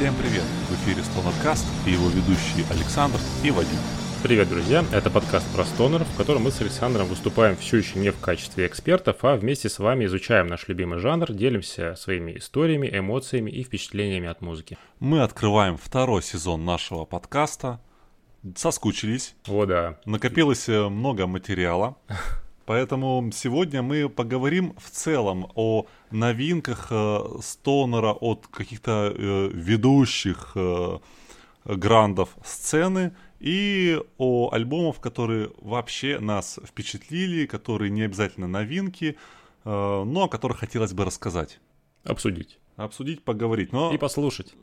Всем привет! В эфире Стонеркаст и его ведущие Александр и Вадим. Привет, друзья! Это подкаст про стонер, в котором мы с Александром выступаем все еще не в качестве экспертов, а вместе с вами изучаем наш любимый жанр, делимся своими историями, эмоциями и впечатлениями от музыки. Мы открываем второй сезон нашего подкаста. Соскучились. О, да. Накопилось э, много материала. Поэтому сегодня мы поговорим в целом о новинках э, стонера от каких-то э, ведущих э, грандов сцены и о альбомах, которые вообще нас впечатлили, которые не обязательно новинки, э, но о которых хотелось бы рассказать. Обсудить. Обсудить, поговорить. Но И послушать.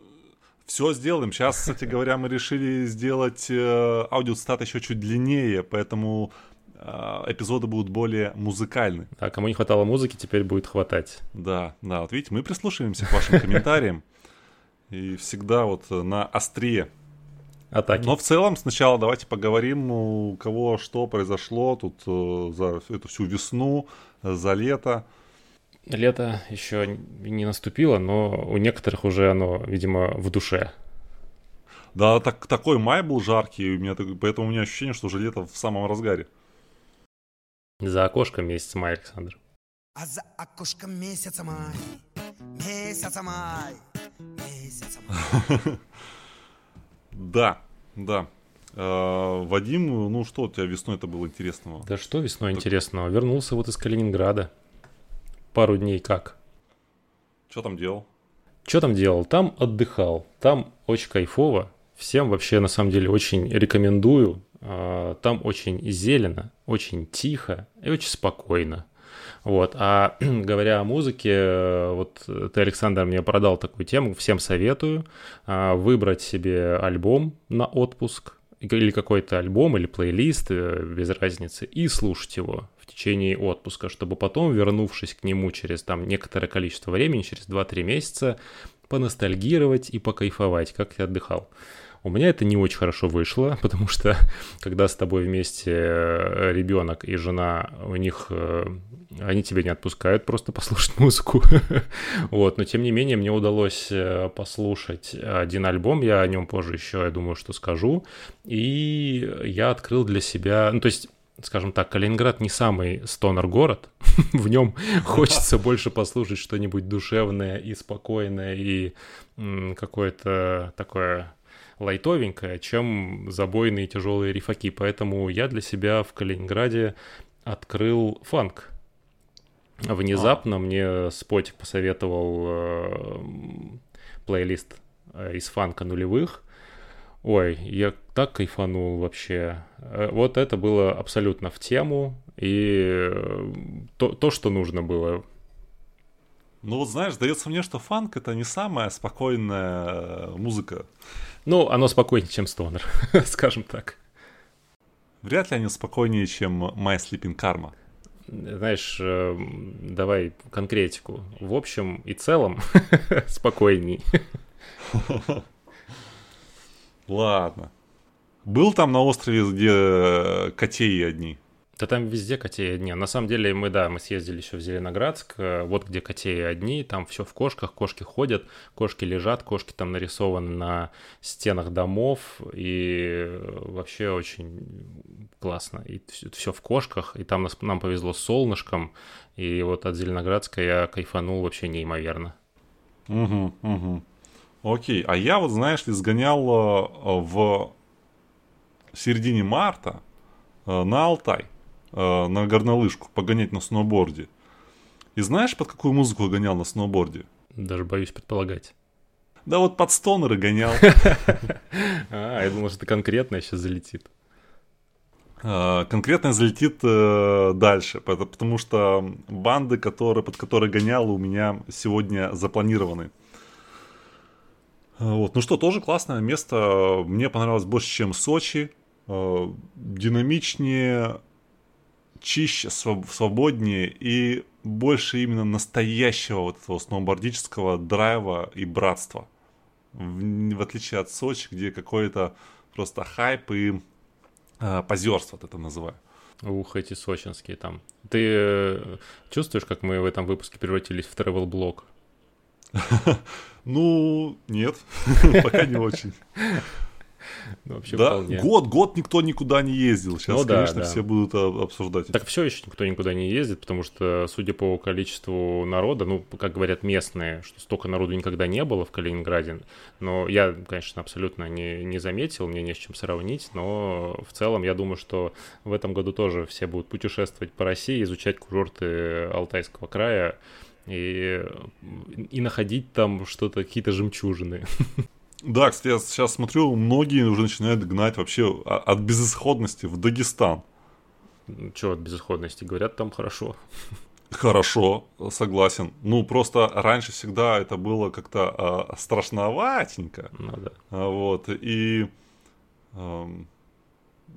все сделаем. Сейчас, кстати говоря, мы решили сделать э, аудиостат еще чуть длиннее, поэтому эпизоды будут более музыкальны. А кому не хватало музыки, теперь будет хватать. Да, да, вот видите, мы прислушиваемся к вашим комментариям. И всегда вот э, на острие. Атаки. Но в целом сначала давайте поговорим, у кого что произошло тут э, за эту всю весну, э, за лето. Лето еще не наступило, но у некоторых уже оно, видимо, в душе. Да, так, такой май был жаркий, у меня, поэтому у меня ощущение, что уже лето в самом разгаре. За окошком месяц май, Александр. А за окошком месяца май, месяца май, месяца май. Да, да. Э, Вадим, ну что у тебя весной это было интересного? Да что весной интересного? Вернулся вот из Калининграда. Пару дней как. Что там делал? Что там делал? Там отдыхал. Там очень кайфово. Всем вообще на самом деле очень рекомендую. А, Там очень зелено, очень тихо и очень спокойно. Вот. А говоря о музыке, э, вот ты, Александр, мне продал такую тему, всем советую а, выбрать себе альбом на отпуск или какой-то альбом или плейлист, э, без разницы, и слушать его в течение отпуска, чтобы потом, вернувшись к нему через там некоторое количество времени, через 2-3 месяца, поностальгировать и покайфовать, как ты отдыхал. У меня это не очень хорошо вышло, потому что когда с тобой вместе э, ребенок и жена, у них э, они тебя не отпускают просто послушать музыку. Вот, но тем не менее мне удалось э, послушать один альбом, я о нем позже еще, я думаю, что скажу. И я открыл для себя, ну то есть скажем так, Калининград не самый стонер город. В нем хочется больше послушать что-нибудь душевное и спокойное и какое-то такое лайтовенькое, чем забойные тяжелые рифаки. Поэтому я для себя в Калининграде открыл фанк. Внезапно мне Спотик посоветовал э, плейлист э, из фанка нулевых. Ой, я так кайфанул вообще. Э, Вот это было абсолютно в тему и э, то, то что нужно было. Ну вот знаешь, дается мне, что фанк это не самая спокойная музыка. Ну, оно спокойнее, чем стонер, скажем так. Вряд ли они спокойнее, чем My Sleeping Karma. Знаешь, э, давай конкретику. В общем и целом спокойней. Ладно. Был там на острове, где э, котеи одни. Да там везде котеи одни. На самом деле мы, да, мы съездили еще в Зеленоградск, э, вот где котеи одни, там все в кошках, кошки ходят, кошки лежат, кошки там нарисованы на стенах домов, и э, вообще очень классно. И все в кошках, и там нас, нам повезло с солнышком, и вот от Зеленоградска я кайфанул вообще неимоверно. Угу, угу. Окей, а я вот, знаешь ли, сгонял э, в середине марта на Алтай, э, на горнолыжку, погонять на сноуборде. И знаешь, под какую музыку гонял на сноуборде? Даже боюсь предполагать. Да вот под стонеры гонял. А, я думал, что это конкретно сейчас залетит. Э, Конкретно залетит э, дальше, пот- потому что банды, которые, под которые гонял, у меня сегодня запланированы. Э, Вот. Ну что, тоже классное место. Мне понравилось больше, чем Сочи. Динамичнее, чище, своб- свободнее и больше именно настоящего вот этого сноубордического драйва и братства. В, в отличие от Сочи, где какой-то просто хайп и э, позерство, вот это называю. Ух, эти сочинские там. Ты э, чувствуешь, как мы в этом выпуске превратились в travel блог Ну, нет, пока не очень. Ну, вообще Да, вполне. год, год никто никуда не ездил. Сейчас, Ну да, конечно, да. все будут а, обсуждать. Так все еще никто никуда не ездит, потому что, судя по количеству народа, ну, как говорят местные, что столько народу никогда не было в Калининграде. Но я, конечно, абсолютно не, не заметил, мне не с чем сравнить, но в целом я думаю, что в этом году тоже все будут путешествовать по России, изучать курорты Алтайского края и, и находить там что-то, какие-то жемчужины. Да, кстати, я сейчас смотрю, многие уже начинают гнать вообще от безысходности в Дагестан. Чего от безысходности? Говорят, там хорошо. Хорошо, согласен. Ну, просто раньше всегда это было как-то а, страшноватенько. Ну да. А, Вот, и, ам,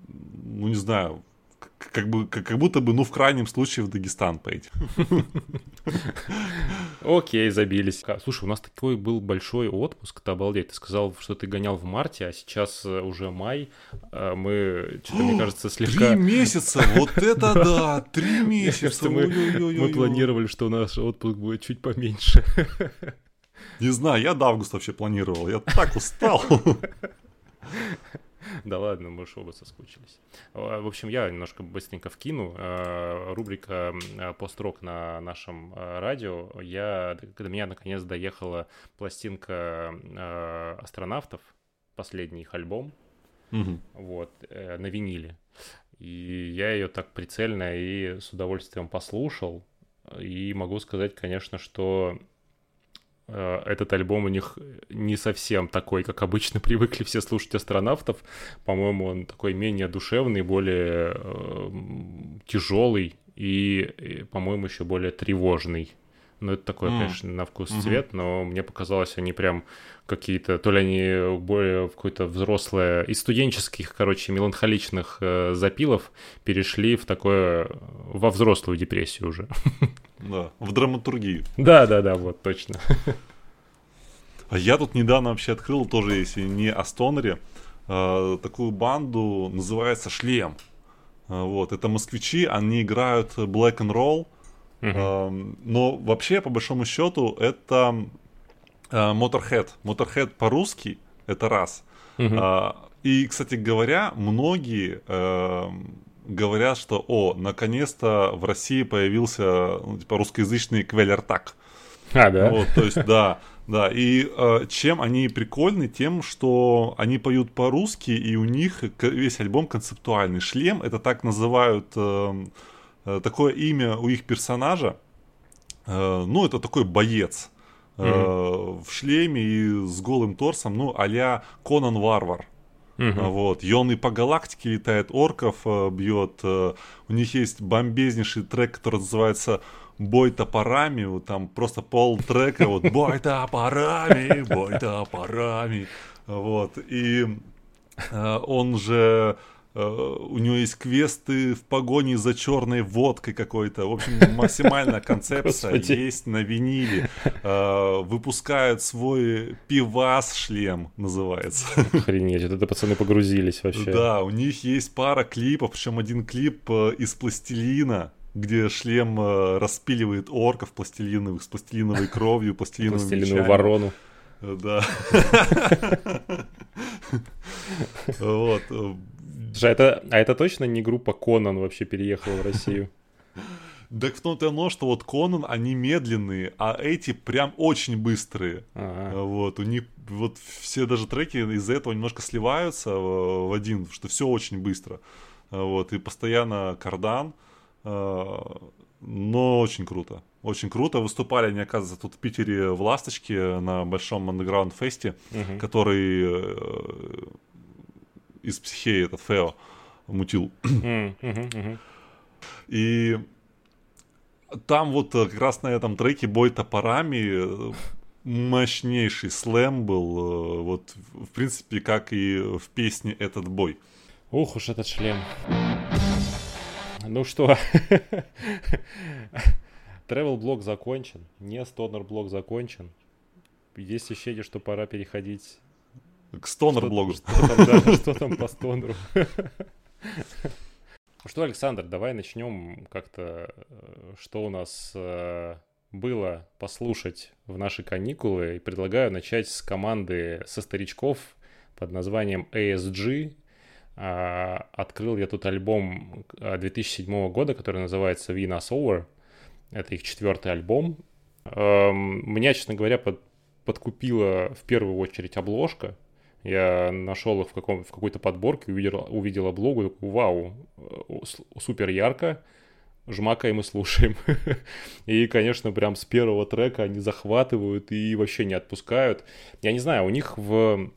ну, не знаю, как, бы, как, как будто бы, ну, в крайнем случае в Дагестан пойти. Окей, забились. Слушай, у нас такой был большой отпуск, ты обалдеть. Ты сказал, что ты гонял в марте, а сейчас э, уже май. А Мы, что-то, мне кажется, слегка... Три месяца, вот это да, три месяца. мы планировали, что наш отпуск будет чуть поменьше. Не знаю, я до августа вообще планировал, я так устал. Да ладно, мы ж оба соскучились. А, В общем, я немножко быстренько вкину. А, Рубрика а, «Построк» на нашем радио. Я, до меня наконец доехала пластинка астронавтов, последний их альбом. Мгм. вот, э, на виниле. И я ее так прицельно и с удовольствием послушал. И могу сказать, конечно, что э, этот альбом у них не совсем такой, как обычно привыкли все слушать астронавтов. По-моему, он такой менее душевный, более тяжелый и, и, по-моему, еще более тревожный. Ну, это такой, М. конечно, на вкус Мгм. цвет, но мне показалось, они прям какие-то, то ли они более в какое-то взрослое, из студенческих, короче, меланхоличных э, запилов перешли в такое, во взрослую депрессию уже. Да, в драматургию. Да-да-да, вот, точно. А я тут недавно вообще открыл, тоже если не о Стонере, э, такую банду, называется Шлем. Э, Вот, это москвичи, они играют black and roll, Но вообще, по большому счету, это э, Motorhead. Motorhead по-русски это раз. А, И, кстати говоря, многие эм, говорят, что, о, наконец-то в России появился, ну, типа, русскоязычный квелертак. А, да? Вот, то есть, да, да. И э, чем они прикольны? Тем, что они поют по-русски, и у них весь альбом концептуальный. Шлем это так называют э, такое имя у их персонажа. Э, ну, это такой боец. э, в шлеме и с голым торсом, ну, а-ля Конан Варвар. А, Вот. И он и по галактике летает, орков э, бьет. э, у них есть бомбезнейший трек, который называется Бой топорами, вот там просто пол трека, вот бой топорами, бой топорами, вот, и э, он же, э, у него есть квесты в погоне за черной водкой какой-то, в общем, максимальная концепция есть на виниле, Э, выпускают свой пивас-шлем, называется. Охренеть, это пацаны погрузились вообще. Да, у них есть пара клипов, причем один клип э, из пластилина, где шлем э, распиливает орков пластилиновых с пластилиновой кровью, пластилиновыми Пластилиновую ворону. Э, Да. Вот. Слушай, а это, а это точно не группа Конан вообще переехала в Россию? Так в том-то оно, что вот Конан, они медленные, а эти прям очень быстрые. Ага. Вот, у них вот все даже треки из-за этого немножко сливаются в, в один, что все очень быстро. Вот, и постоянно кардан, но очень круто. Очень круто. Выступали они, оказывается, тут в Питере в Ласточке на большом андеграунд фесте, Мгм. который э, из психеи этот Фео мутил. И там вот э, как раз на этом треке «Бой топорами» э, мощнейший слэм был, э, вот в принципе, как и в песне «Этот бой». Ух уж этот шлем. Ну что, travel блок закончен, не стонер блок закончен. Есть ощущение, что пора переходить. К стонер-блогу. Что, что там, по стонеру? Что, Александр, давай начнем как-то. э, Что у нас э, было послушать в наши каникулы. И предлагаю начать с команды со старичков под названием ASG. А, открыл я тут альбом 2007 а, года, который называется Win Us Over. Это их четвертый альбом. Эм, меня, честно говоря, под, подкупила в первую очередь обложка. Я нашел их в, каком, в какой-то подборке, увидел, увидел облогу, такой, вау, э, супер ярко, жмакаем и слушаем. и, конечно, прям с первого трека они захватывают и вообще не отпускают. Я не знаю, у них в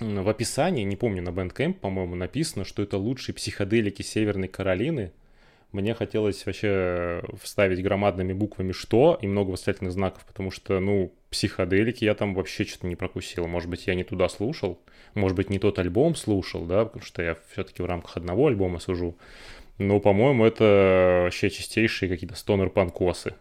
в описании, не помню, на Bandcamp, по-моему, написано, что это лучшие психоделики Северной Каролины. Мне хотелось вообще вставить громадными буквами «что» и много восклицательных знаков, потому что, ну, психоделики я там вообще что-то не прокусил. Может быть, я не туда слушал, может быть, не тот альбом слушал, да, потому что я все-таки в рамках одного альбома сужу. Но, по-моему, это вообще чистейшие какие-то стонер-панкосы.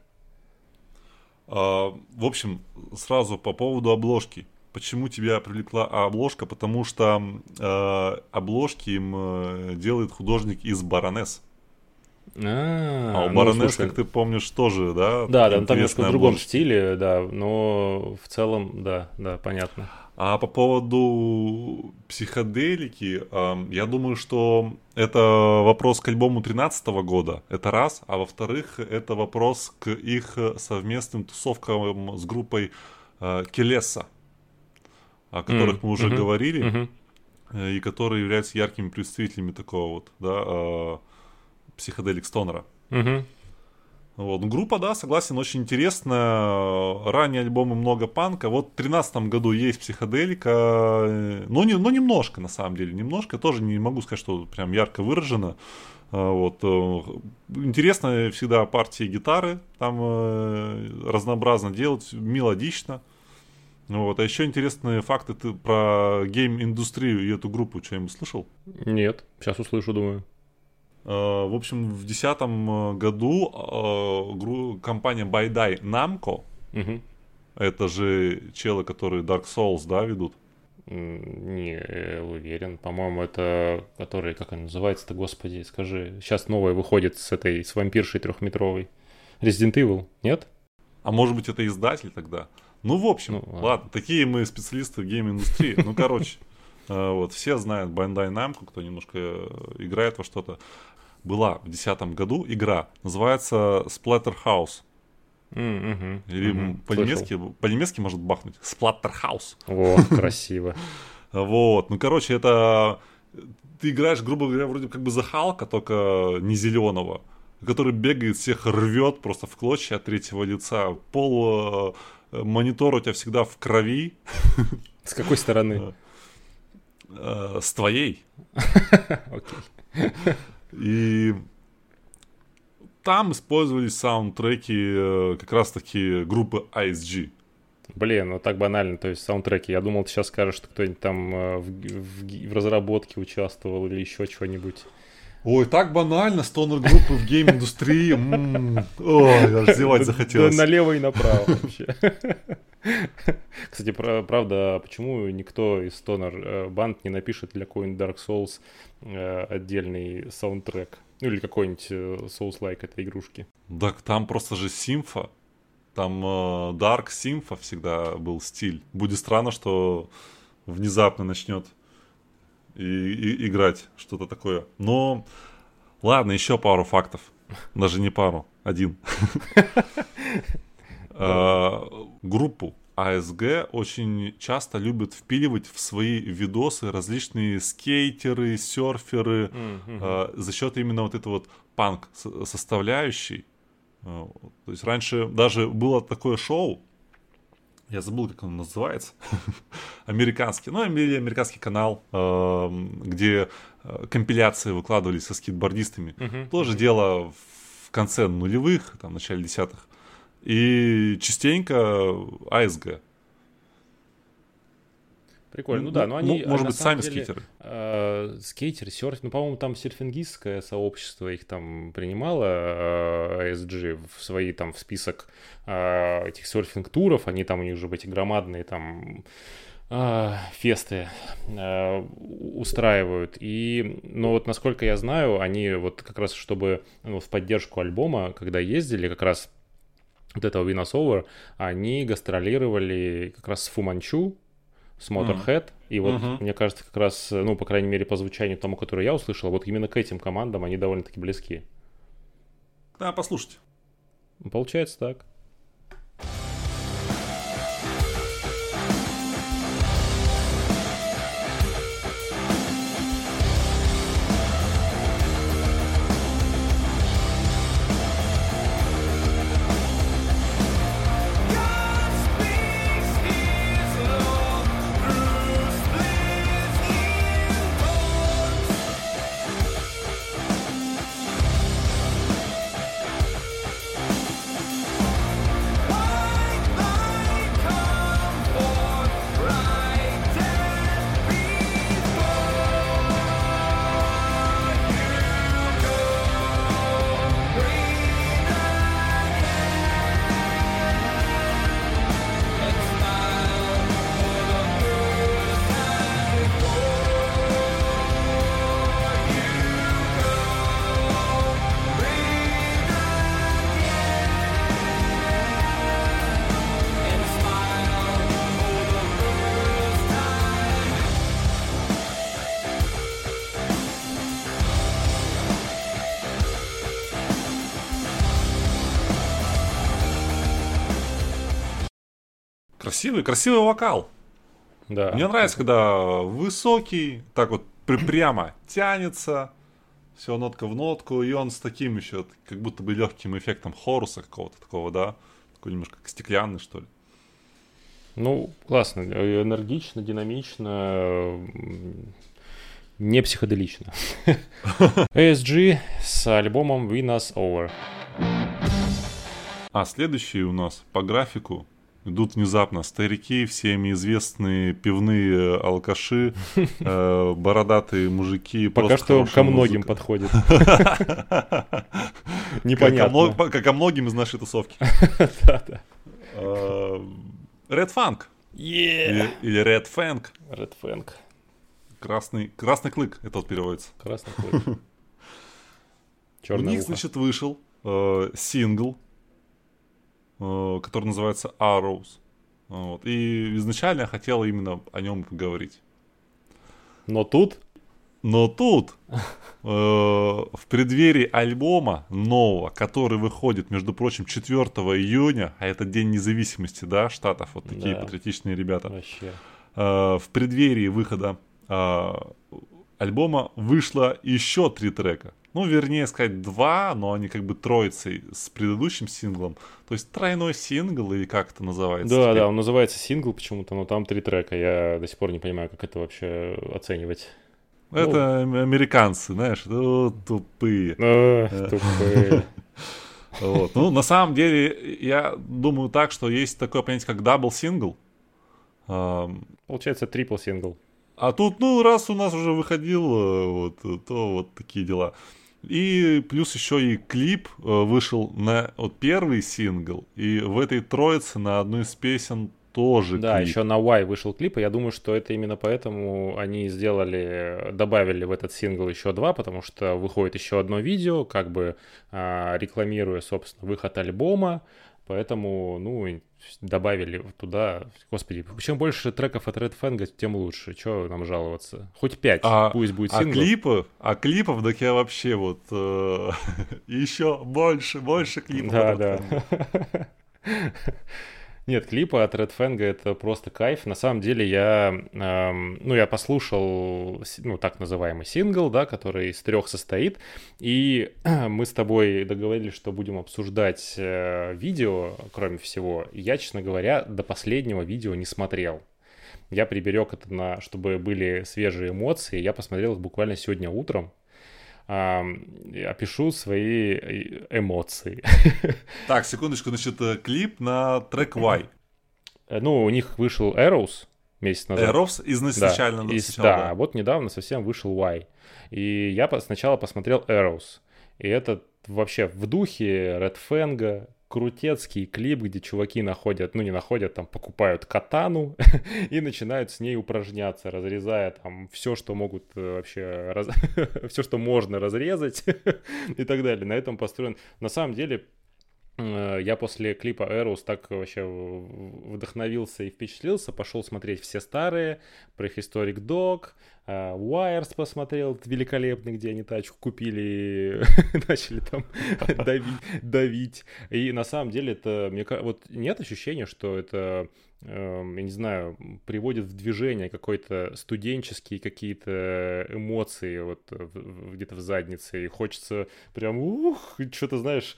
А, в общем, сразу по поводу обложки. Почему тебя привлекла обложка? Потому что э, обложки им э, делает художник из Баронесс. А, а у ну, Баронесс, как ты помнишь, тоже, да? Да, да, там немножко в другом стиле, да, но в целом, да, да, понятно. А по поводу психоделики, я думаю, что это вопрос к альбому 2013 года, это раз, а во-вторых, это вопрос к их совместным тусовкам с группой э, Келеса, о которых мы уже говорили, э, и которые являются яркими представителями такого вот, да, э, психоделик Стонера. Угу. Вот. Ну, группа, да, согласен, очень интересная. Ранние альбомы много панка. Вот в 2013 году есть психоделика. Но, не, но немножко, на самом деле. Немножко. Тоже не могу сказать, что прям ярко выражено. А, вот. Э, интересно всегда партии гитары. Там э, разнообразно делать, мелодично. Вот. А еще интересные факты ты про гейм-индустрию и эту группу что-нибудь слышал? Нет, сейчас услышу, думаю. Э, в общем, в 2010 э, году э, компания Байдai Namco, угу. это же челы, которые Dark Souls, да, ведут? Не уверен. По-моему, это который, как он называется-то, господи, скажи. Сейчас новое выходит с этой, с вампиршей трехметровой. Resident Evil, нет? А может быть, это издатель тогда? Ну, в общем, ну, ладно. ладно, такие мы специалисты в гейм-индустрии. Ну, короче, вот, все знают Bandai Namco, кто немножко играет во что-то была в 2010 году игра, называется Splatterhouse. Mm-hmm. Или mm-hmm. по-немецки, по-немецки может бахнуть. Splatterhouse. О, красиво. Вот, ну, короче, это... Ты играешь, грубо говоря, вроде как бы за Халка, только не зеленого, который бегает, всех рвет просто в клочья от третьего лица. Пол э, монитор у тебя всегда в крови. С какой стороны? Э, с твоей. Окей. И там использовались саундтреки э, как раз-таки группы ISG. Блин, ну так банально, то есть саундтреки. Я думал, ты сейчас скажешь, что кто-нибудь там э, в, в, в разработке участвовал или еще чего-нибудь. Ой, так банально, стонер группы в гейм-индустрии. Ой, аж зевать захотелось. Налево и направо вообще. Кстати, правда, почему никто из стонер э, банд не напишет для какой-нибудь Dark Souls э, отдельный саундтрек? Ну или какой-нибудь э, Souls-like этой игрушки? Так там просто же симфа. Там Dark симфа всегда был стиль. Будет странно, что внезапно начнет и, и, играть что-то такое. Но ладно, еще пару фактов. Даже не пару, один. А, группу АСГ очень часто любят впиливать в свои видосы различные скейтеры, серферы mm-hmm. за счет именно вот этой вот панк составляющей. А, то есть раньше даже было такое шоу, я забыл, как он называется, американский, ну, американский канал, эм, где э, компиляции выкладывались со скейтбордистами. Uh-huh. Тоже дело в конце нулевых, там, в начале десятых. И частенько АСГ. Прикольно. Ну, ну да, но они... Может быть, сами деле, скейтеры. Э, скейтеры, серф... Ну, по-моему, там серфингистское сообщество их там принимало, э, ASG, в свои там в список э, этих серфинг-туров. Они там, у них же эти громадные там фесты э, устраивают. И, ну вот насколько я знаю, они вот как раз, чтобы ну, в поддержку альбома, когда ездили, как раз вот этого Over, они гастролировали как раз с Фуманчу, с Motorhead, mm. и вот mm-hmm. мне кажется, как раз, ну, по крайней мере, по звучанию тому, которое я услышал, вот именно к этим командам они довольно-таки близки. Да, послушайте. Получается так. Красивый, красивый вокал. Да. Мне нравится, когда высокий, так вот прямо тянется, все нотка в нотку, и он с таким еще, как будто бы легким эффектом хоруса какого-то такого, да, такой немножко стеклянный, что ли. Ну, классно, энергично, динамично, не психоделично. ASG с альбомом We Us Over. А следующий у нас по графику идут внезапно старики, всеми известные пивные алкаши, э, бородатые мужики. Пока что ко многим подходит. Непонятно. Как о многим из нашей тусовки. Э, Red Funk. Или, Red Fang. Red Fang. Красный, красный клык, это вот переводится. Красный клык. У них, значит, вышел э, сингл который называется Arrows. Вот. И изначально я хотел именно о нем поговорить. Но тут? Но тут, э, в преддверии альбома нового, который выходит, между прочим, 4 июня, а это День независимости, да, штатов, вот такие да. патриотичные ребята. Вообще. Э, в преддверии выхода э, альбома вышло еще три трека ну, вернее сказать, два, но они как бы троицей с предыдущим синглом. То есть тройной сингл, или как это называется? Да, теперь? да, он называется сингл почему-то, но там три трека. Я до сих пор не понимаю, как это вообще оценивать. Это ну... американцы, знаешь, ну, тупые. О, тупые. Вот. Ну, на самом деле, я думаю так, что есть такое понятие, как double single. Получается, трипл сингл. А тут, ну, раз у нас уже выходил, э, вот, то вот такие дела. И плюс еще и клип э, вышел на вот первый сингл, и в этой троице на одну из песен тоже Да, клип. еще на Y вышел клип, и я думаю, что это именно поэтому они сделали, добавили в этот сингл еще два, потому что выходит еще одно видео, как бы а, рекламируя, собственно, выход альбома, поэтому, ну, добавили туда. Господи, чем больше треков от Red Fang, тем лучше. Чего нам жаловаться? Хоть пять, а, пусть будет синглов. А клипов, а клипов, так я вообще вот э, еще больше, больше клипов. Да, да. Нет, клипы от Red Fang это просто кайф. На самом деле я, эм, ну, я послушал, ну, так называемый сингл, да, который из трех состоит, и мы с тобой договорились, что будем обсуждать э, видео, кроме всего. Я, честно говоря, до последнего видео не смотрел. Я приберег это на, чтобы были свежие эмоции. Я посмотрел их буквально сегодня утром опишу свои э, эмоции. Так, секундочку, значит, э, клип на трек Y. Э, ну, у них вышел Arrows месяц назад. Arrows изначально. Да, из, да, да, вот недавно совсем вышел Y. И я сначала посмотрел Arrows. И это вообще в духе Red Fang, крутецкий клип, где чуваки находят, ну не находят, там покупают катану и начинают с ней упражняться, разрезая там все, что могут э, вообще, раз... все, что можно разрезать и так далее. На этом построен. На самом деле, Э, я после клипа Eros так вообще вдохновился и впечатлился, пошел смотреть все старые, Prehistoric Dog, э, Wires посмотрел, великолепный, где они тачку купили и начали там давить. И на самом деле это, мне вот нет ощущения, что это я не знаю, приводит в движение какой-то студенческие какие-то эмоции вот где-то в заднице, и хочется прям, ух, что-то, знаешь,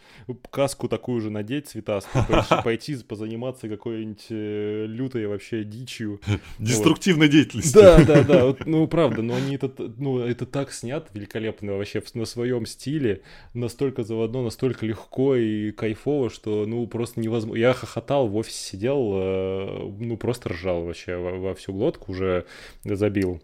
каску такую же надеть цветастую, пойти позаниматься какой-нибудь э, лютой вообще дичью. Деструктивной вот. деятельностью. Да, да, да, вот, ну, правда, но они это, ну, это так снят великолепно вообще на своем стиле, настолько заводно, настолько легко и кайфово, что, ну, просто невозможно. Я хохотал, в офисе сидел, э, ну, просто ржал вообще во, во всю глотку, уже забил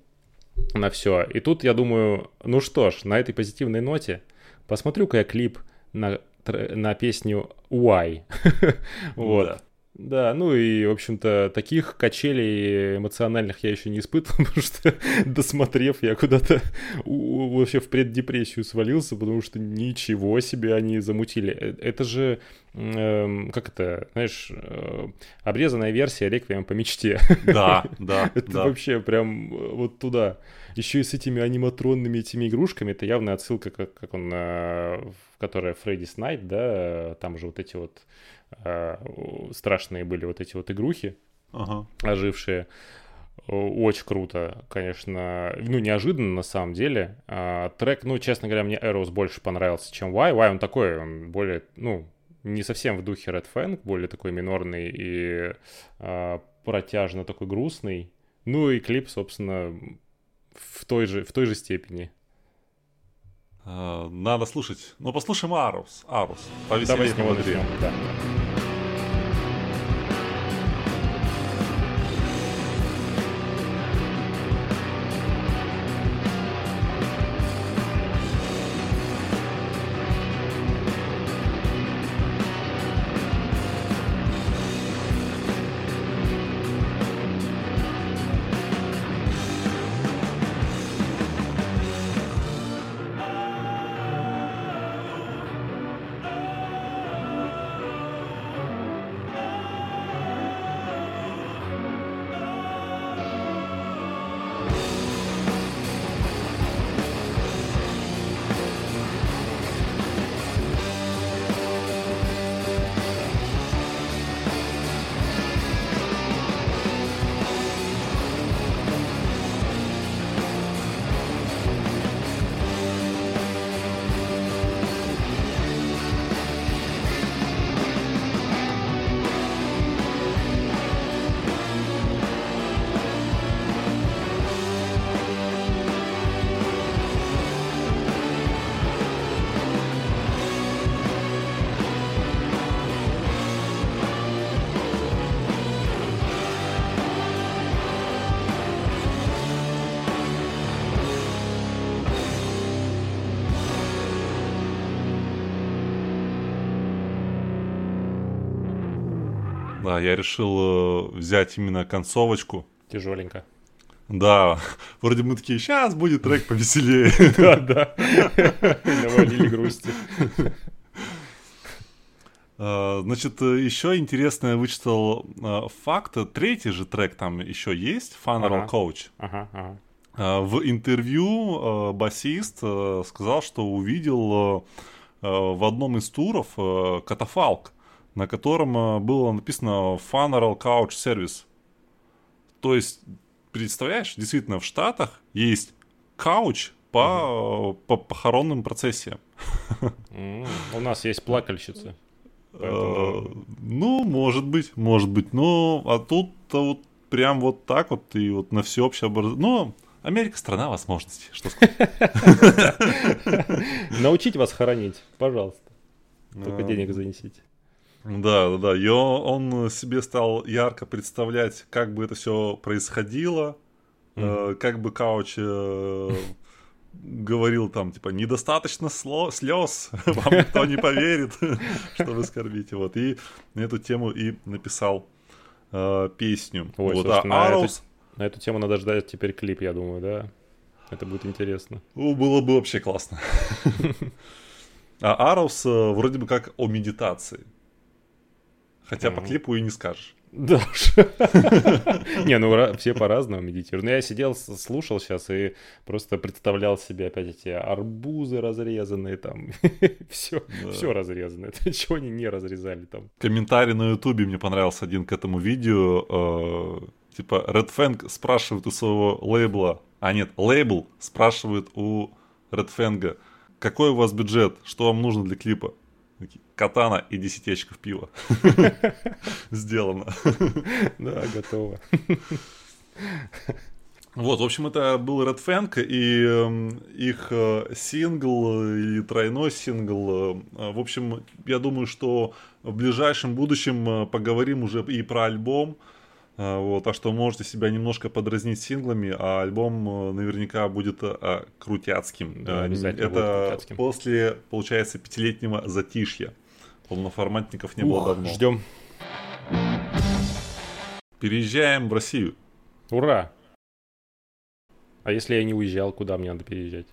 на все. И тут я думаю, ну что ж, на этой позитивной ноте посмотрю-ка я клип на, на песню Why. вот. Да, ну и, в общем-то, таких качелей эмоциональных я еще не испытывал, потому что, досмотрев, я куда-то вообще в преддепрессию свалился, потому что ничего себе они замутили. Э, это же, э, как это, знаешь, э, обрезанная версия «Реквием по мечте». Да, да, Это да. вообще прям э, вот туда. Еще и с этими аниматронными этими игрушками, это явная отсылка, как, как он, э, которая Фредди Найт, да, там же вот эти вот страшные были вот эти вот игрухи, ага. ожившие. Очень круто, конечно. Ну, неожиданно на самом деле. А, трек, ну, честно говоря, мне Arrows больше понравился, чем Why. Why он такой, он более, ну, не совсем в духе Red Fang, более такой минорный и а, протяжно такой грустный. Ну и клип, собственно, в той же, в той же степени. А, надо слушать. Ну, послушаем Арус. Арус. Повеселее Давай с него начнем, да. Да, я решил э, взять именно концовочку. Тяжеленько. Да, вроде мы такие, сейчас будет трек повеселее. Да, да. Навалили грусти. А, значит, еще интересно вычитал а, факт. Третий же трек там еще есть, Funeral Coach. Ага, ага. В интервью басист сказал, что увидел в одном из туров катафалк на котором э, было написано Funeral Couch Service. То есть, представляешь, действительно, в Штатах есть кауч по, угу. по похоронным процессиям. У нас есть плакальщицы. Поэтому... Ну, может быть, может быть. Но а тут вот прям вот так вот и вот на всеобщее образование. Ну, Америка страна возможностей, что сказать. Научить вас хоронить, пожалуйста. Только денег занесите. Да, да, да. И он, себе стал ярко представлять, как бы это все происходило, mm. э, как бы Кауч э, говорил там, типа, недостаточно сло- слез, вам никто не поверит, что вы скорбите. Вот, и на эту тему и написал э, песню. Ой, вот, а на, эту, на эту тему надо ждать теперь клип, я думаю, да? Это будет интересно. Ну, было бы вообще классно. А Арус вроде бы как о медитации. Хотя по клипу и не скажешь. Да Не, ну все по-разному медитируют. Но я сидел, слушал сейчас и просто представлял себе опять эти арбузы разрезанные там. Все, все разрезано. Это чего они не разрезали там? Комментарий на ютубе мне понравился один к этому видео. Э, типа, Red Fang спрашивает у своего лейбла, а нет, лейбл спрашивает у Red Fang, какой у вас бюджет, что вам нужно для клипа? Катана и 10 очков пива. Сделано. Да, готово. Вот, в общем, это был Red Fang, и э, их э, сингл или тройной сингл. Э, в общем, я думаю, что в ближайшем будущем э, поговорим уже и про альбом. А, вот, так что можете себя немножко подразнить синглами, а альбом наверняка будет а, крутяцким. Да, обязательно Это крутяцким. после, получается, пятилетнего затишья. Полноформатников не Ух, было давно. Ждем. Переезжаем в Россию. Ура! А если я не уезжал, куда мне надо переезжать?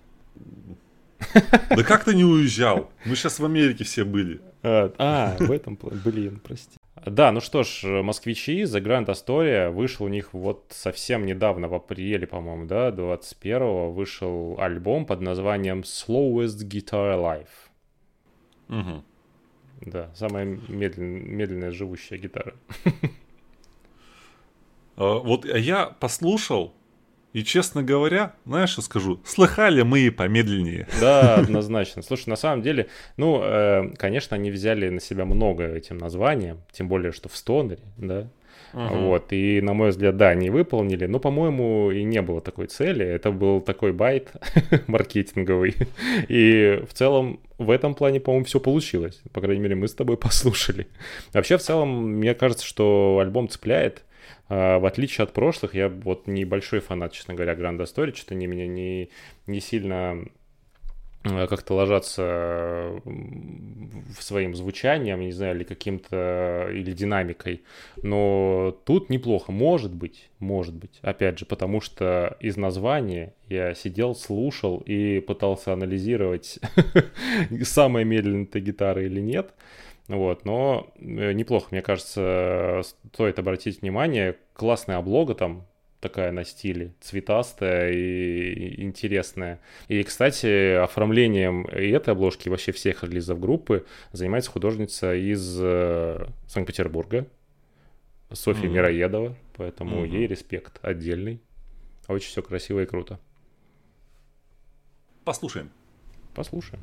Да как ты не уезжал? Мы сейчас в Америке все были. А, а в этом плане. Блин, прости. Да, ну что ж, москвичи, The Grand Astoria вышел у них вот совсем недавно, в апреле, по-моему, да, 21-го, вышел альбом под названием Slowest Guitar Alive. Угу. Да, самая медлен, медленная живущая гитара. А, вот я послушал, и, честно говоря, знаешь, что скажу? Слыхали мы и помедленнее. Да, однозначно. Слушай, на самом деле, ну, э, конечно, они взяли на себя много этим названием, тем более, что в Стонере, да. Угу. Вот, и, на мой взгляд, да, они выполнили, но, по-моему, и не было такой цели. Это был такой байт маркетинговый. И в целом в этом плане, по-моему, все получилось. По крайней мере, мы с тобой послушали. Вообще, в целом, мне кажется, что альбом цепляет. А, в отличие от прошлых, я вот небольшой фанат, честно говоря, Гранда Story, что-то они меня не, не сильно а, как-то ложатся в своим звучанием, не знаю, или каким-то, или динамикой. Но тут неплохо, может быть, может быть. Опять же, потому что из названия я сидел, слушал и пытался анализировать, самая медленная гитара или нет. Вот, но э, неплохо, мне кажется, стоит обратить внимание. Классная облога там, такая на стиле, цветастая и интересная. И, кстати, оформлением и этой обложки, и вообще всех релизов группы занимается художница из э, Санкт-Петербурга, Софья mm-hmm. Мироедова, поэтому mm-hmm. ей респект отдельный. Очень все красиво и круто. Послушаем. Послушаем.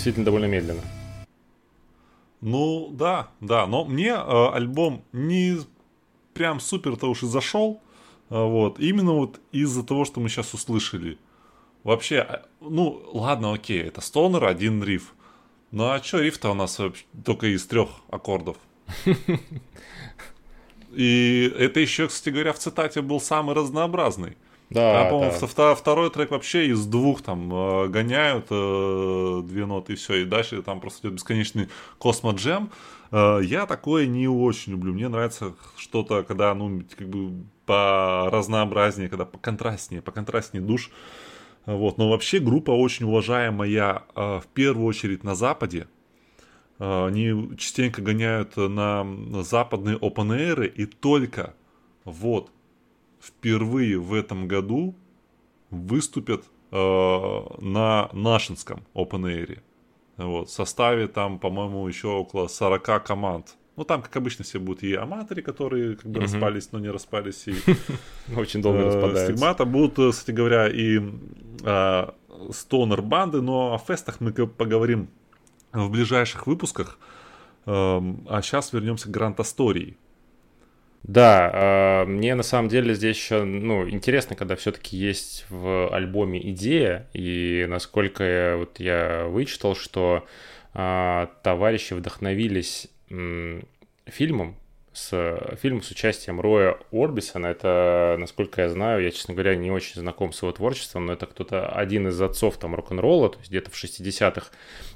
Действительно довольно медленно. Ну, да, да, но мне э, альбом не прям супер-то уж и зашел, э, вот, именно вот из-за того, что мы сейчас услышали. Вообще, э, ну, ладно, окей, это стонер, один риф. Ну, а что риф-то у нас вообще только из трех аккордов? И это еще, кстати говоря, в цитате был самый разнообразный. Да, а, по-моему, да. второй трек вообще из двух там э, гоняют э, две ноты и все, и дальше там просто идет бесконечный космоджем. Э, я такое не очень люблю. Мне нравится что-то, когда, ну, как бы по разнообразнее, когда по контрастнее, по контрастнее душ. Вот. Но вообще группа очень уважаемая в первую очередь на Западе. Они частенько гоняют на западные open и только вот впервые в этом году выступят э, на Нашинском Open Air. Вот, в составе там, по-моему, еще около 40 команд. Ну, там, как обычно, все будут и аматоры, которые как бы распались, но не распались. И, Очень долго э, распадаются. Стигмата будут, э, кстати говоря, и э, стонер банды, но о фестах мы поговорим в ближайших выпусках. Э, а сейчас вернемся к Грант Астории. Да, а, мне на самом деле здесь еще ну, интересно, когда все-таки есть в альбоме идея, и насколько я, вот я вычитал, что а, товарищи вдохновились фильмом, с фильмом с участием Роя Орбисона. Это, насколько я знаю, я, честно говоря, не очень знаком с его творчеством, но это кто-то один из отцов там рок-н-ролла, то есть где-то в 60-х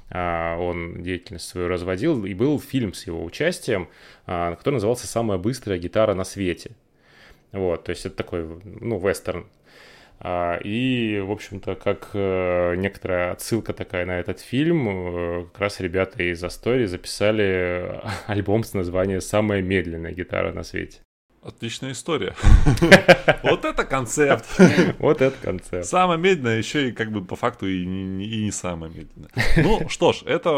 а, он деятельность свою разводил, и был фильм с его участием, а, который назывался «Самая быстрая гитара на свете». Вот, то есть это такой, ну, вестерн. А, и, в общем-то, как э, некоторая отсылка такая на этот фильм, э, как раз ребята из Астории записали альбом с названием «Самая медленная гитара на свете». Отличная история. Вот это концепт. Вот это концепт. Самая медленная, еще и как бы по факту и не самая медленная. Ну что ж, это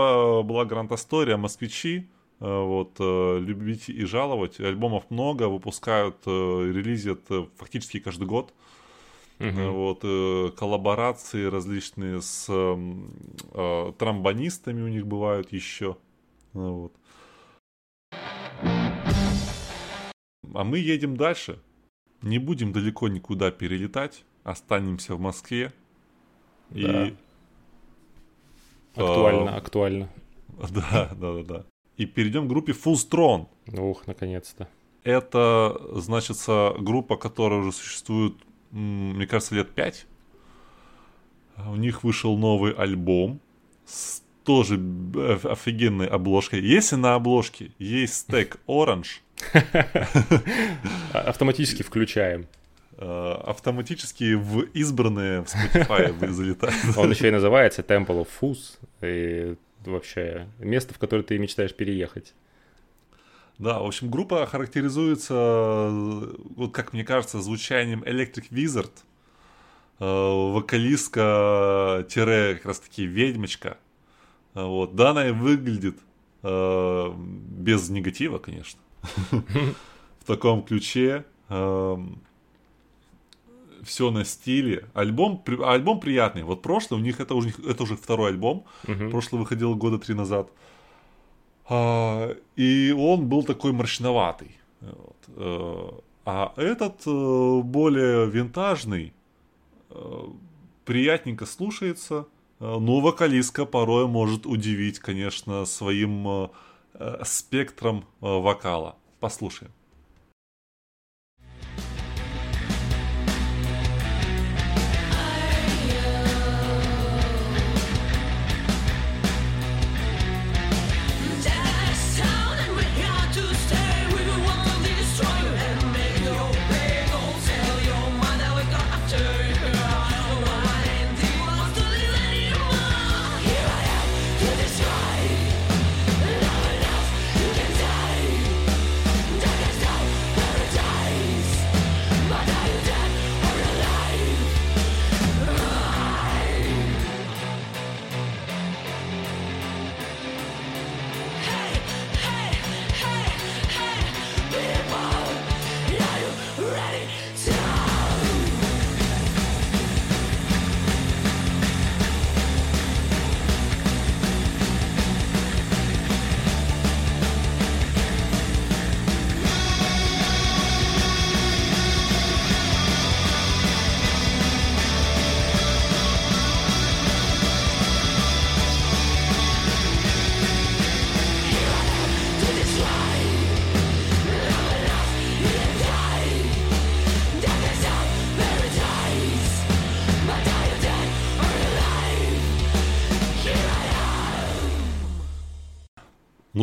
была Гранд Астория, москвичи. Э, вот, любить и жаловать. Альбомов много, выпускают, релизят фактически каждый год. Угу. Вот, э, коллаборации различные с э, тромбонистами у них бывают еще. Вот. А мы едем дальше. Не будем далеко никуда перелетать. Останемся в Москве. Да. И... Актуально, э, актуально. Да, да, да, да. И перейдем к группе Full Strong. Ух, наконец-то. Это, значится, группа, которая уже существует мне кажется, лет пять. У них вышел новый альбом с тоже офигенной обложкой. Если на обложке есть стек Orange... Автоматически включаем. Э, автоматически в избранные в Spotify залетают. Он еще и называется Temple of Fools. И вообще место, в которое ты мечтаешь переехать. Да, в общем, группа характеризуется, вот как мне кажется, звучанием Electric Wizard, э, вокалистка, как раз таки ведьмочка. Э, вот, да, она и выглядит э, без негатива, конечно, в таком ключе. Все на стиле. Альбом, альбом приятный. Вот прошлый у них это уже, это уже второй альбом. Прошлый выходил года три назад. А, и он был такой мрачноватый. Вот. Э, а этот э, более винтажный, э, приятненько слушается, но вокалистка порой может удивить, конечно, своим спектром вокала. Послушаем.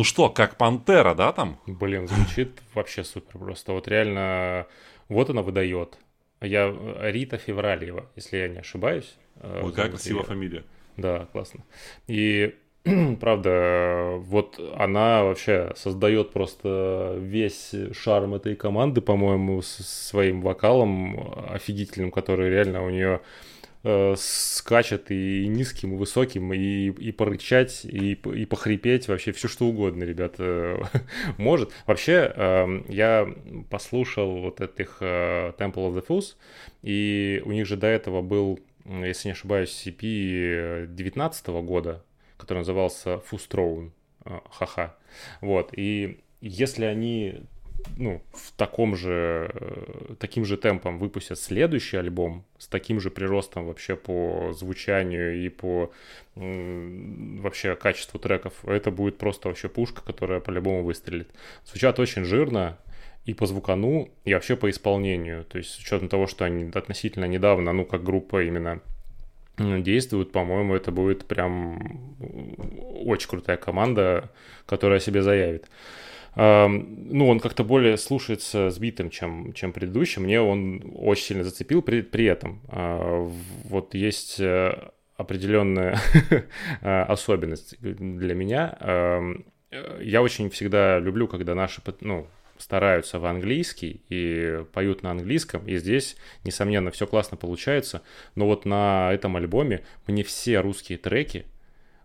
Что, как Пантера, да, там? Блин, звучит вообще супер просто. Вот реально, вот она выдает. Я Рита Февральева, если я не ошибаюсь. Э, Ой, как красивая фамилия. Да, классно. И правда, вот она вообще создает просто весь шарм этой команды, по-моему, своим вокалом офигительным, который реально у нее э, скачет и низким, и высоким, и, и порычать, и, и похрипеть, вообще все что угодно, ребята, может. Вообще, э, я послушал вот этих э, Temple of the Fools, и у них же до этого был, если не ошибаюсь, CP 19 года, который назывался Foostrone, э, ха-ха. Вот, и если они ну, в таком же, э, таким же темпом выпустят следующий альбом, с таким же приростом вообще по звучанию и по вообще качеству треков, это будет просто вообще пушка, которая по-любому выстрелит. Звучат очень жирно, и по звукану, и вообще по исполнению. То есть с учетом того, что они относительно недавно, ну, как группа именно действуют, по-моему, это будет прям очень крутая команда, которая себе заявит. Ну, он как-то более слушается сбитым, чем, чем предыдущий. Мне он очень сильно зацепил при, при этом. А, вот есть э, определенная особенность для меня. Я очень всегда люблю, когда наши, ну, стараются в английский и поют на английском, и здесь, несомненно, все классно получается, но вот на этом альбоме мне все русские треки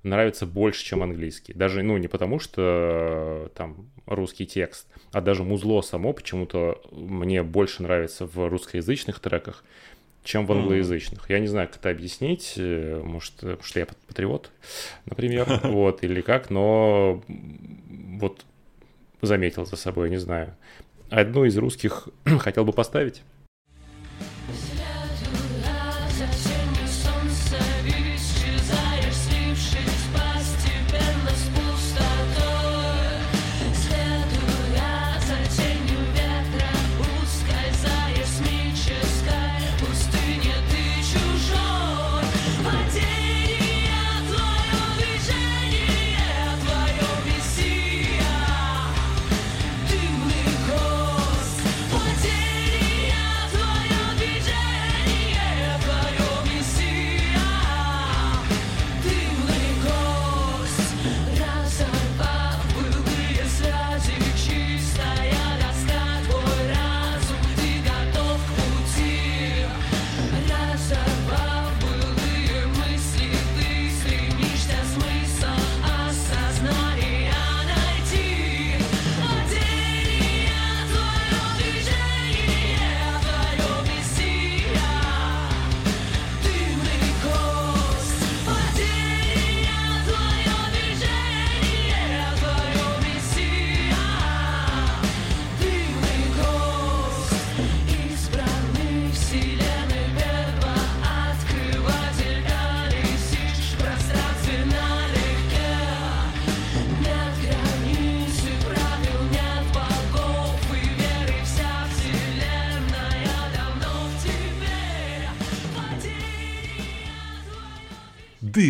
нравятся больше, чем английский. Даже, ну, не потому что э, там русский текст, а даже музло само почему-то мне больше нравится в русскоязычных треках, чем в англоязычных. Я не знаю, как это объяснить. Э, может, что я патриот, например, вот, или как, но вот заметил за собой, не знаю. Одну из русских хотел бы поставить. Przyjdzie